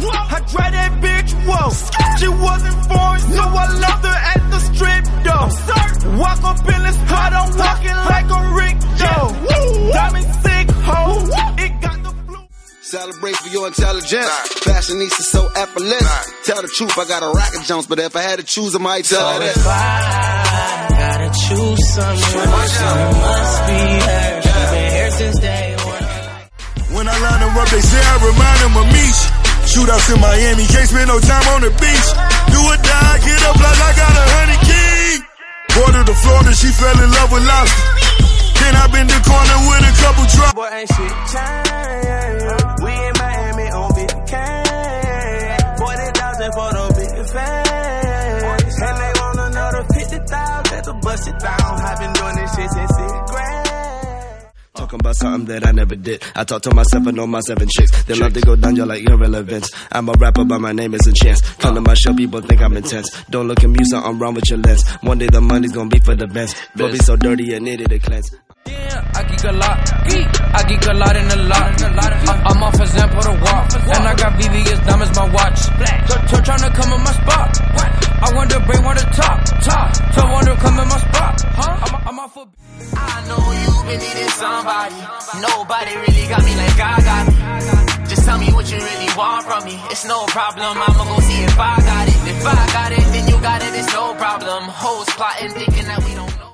Whoa. I tried that bitch, whoa. She wasn't foreign, so I loved her at the strip, though. Walk up in this hot, I'm walking like a Rick, though. Diamond sick, ho. It got the blue. Celebrate for your intelligence. Fashionista so effortless. Tell the truth, I got a racket Jones, but if I had to choose, I might tell her So this. if I gotta choose someone, someone must be her. She been here since day one. When I line them up, they say I remind them of me. Shootouts in Miami, can't spend no time on the beach. Do or die, get up like I got a hundred keys. Border to Florida, she fell in love with lobster. Then I been the corner with a couple drops. Boy, ain't shit changed. We in Miami on big cash. Forty thousand for the big fans. And they want another fifty thousand to bust it down. I've been doing this shit since sixth grade. Talking about something that I never did. I talk to myself and know my seven chicks. They love to go down, you're like irrelevant. I'm a rapper, but my name isn't Chance. Come to my show, people think I'm intense. Don't look at me, something wrong with your lens. One day the money's gonna be for the best. Blow be so dirty and needed to cleanse. Yeah, I geek a lot. I geek a lot in a lot. I'm off example to walk. And I got VVS diamonds, my watch. So, so tryna come in my spot. I want to bring one to top. Top. So want to come in my spot. Huh? I'm, I'm off for. I know been needing somebody. Nobody really got me like I got it. Just tell me what you really want from me. It's no problem. I'ma go see if I got it. If I got it, then you got it. It's no problem. Hoes plotting, thinking that we don't know.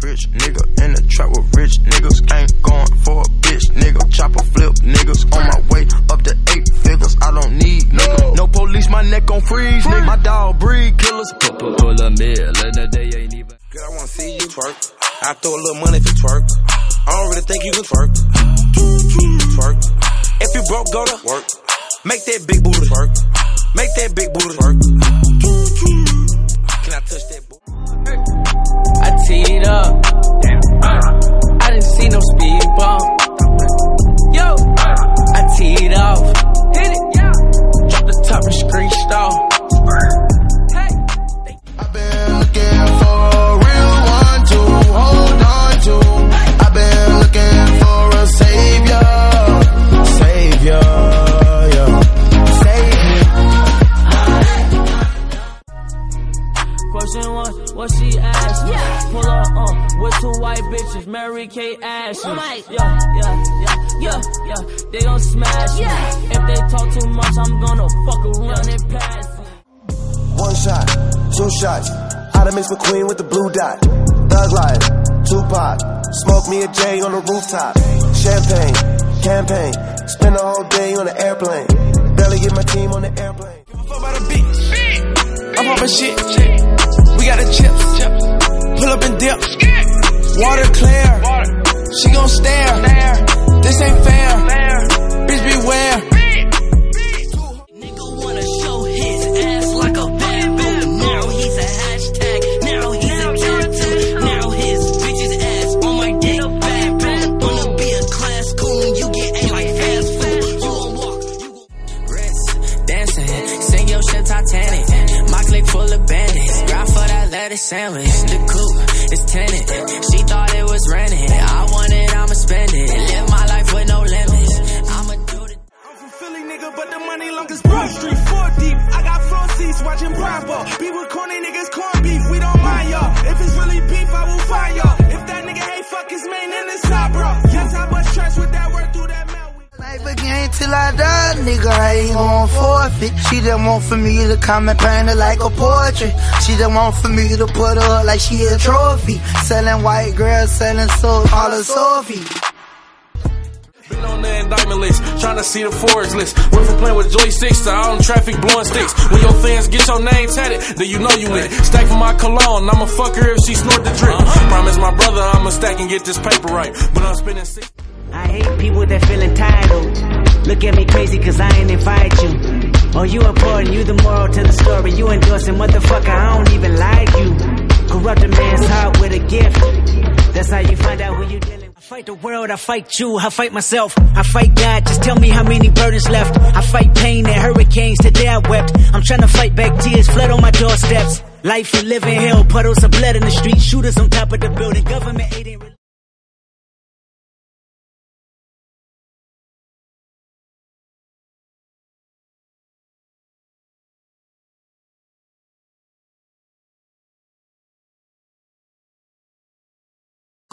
Rich nigga in the trap with rich niggas. Ain't going for a bitch nigga. Chopper flip niggas. On my way up to eight figures. I don't need nigga. No police, my neck on freeze. Nigga. My dog breed killers. Pull, pull, pull a mill and the day ain't even. Girl, I wanna see you twerk. I throw a little money you twerk. I don't really think you can twerk. Twerk. If you broke, go to work. Make that big booty twerk. Make that big booty twerk. Can I touch that booty? I teed up. White bitches, Mary Kate Ashley. Yeah, yeah, yeah, yeah, yeah. They gon' smash me. If they talk too much, I'm gonna fuck around and pass. it. One shot, two shots. I done mix McQueen with the blue dot. Thug life, Tupac. Smoke me a J on the rooftop. Champagne, campaign. Spend the whole day on the airplane. Barely get my team on the airplane. Give a fuck by the beach. I'm popping shit. We got the chips. Pull up and dip. Water clear. She gon' stare. This ain't fair. Bitch beware. Nigga wanna show his ass like a bad boy. Now he's a hashtag. Now he's a character. Now his bitch's ass on my dick. Bad boy. Wanna be a class coon. You get A like fast food. You gon' walk. You dancing. Sing your shit Titanic. My click full of bandits. Grab for that lettuce sandwich. The coupe is tenant. She thought it was rented. I want it, I'ma spend it. Live my life with no limits. I'ma do the I'm from Philly, nigga, but the money long as Broad Street. Four deep. I got front seats watching Bravo. Be with corny niggas, corn beef. We don't mind y'all. If it's really beef, I will find y'all. If that nigga hate fuck his main in the side, Life again till I die, nigga, I ain't gon' forfeit. She just want for me to come and paint her like a portrait. She just want for me to put her up like she a trophy. Selling white girls, selling soul, all her Sophie. Been on the indictment list, trying to see the Forbes list. Went from playing with Joy Six to out in traffic blowing sticks. When your fans get your name tatted, then you know you win. Stack for my cologne, I'ma fuck her if she snort the drip. Uh-huh. Promise my brother I'ma stack and get this paper right. But I'm spending six. I hate people that feel entitled. Look at me crazy cause I ain't invite you. Oh, you important, you the moral to the story. You endorsing, motherfucker, I don't even like you. Corrupt a man's heart with a gift. That's how you find out who you dealing. I fight the world, I fight you, I fight myself. I fight God, just tell me how many burdens left. I fight pain and hurricanes, today I wept. I'm trying to fight back tears, flood on my doorsteps. Life and living hell, puddles of blood in the street, shooters on top of the building, government aid ain't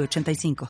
8985.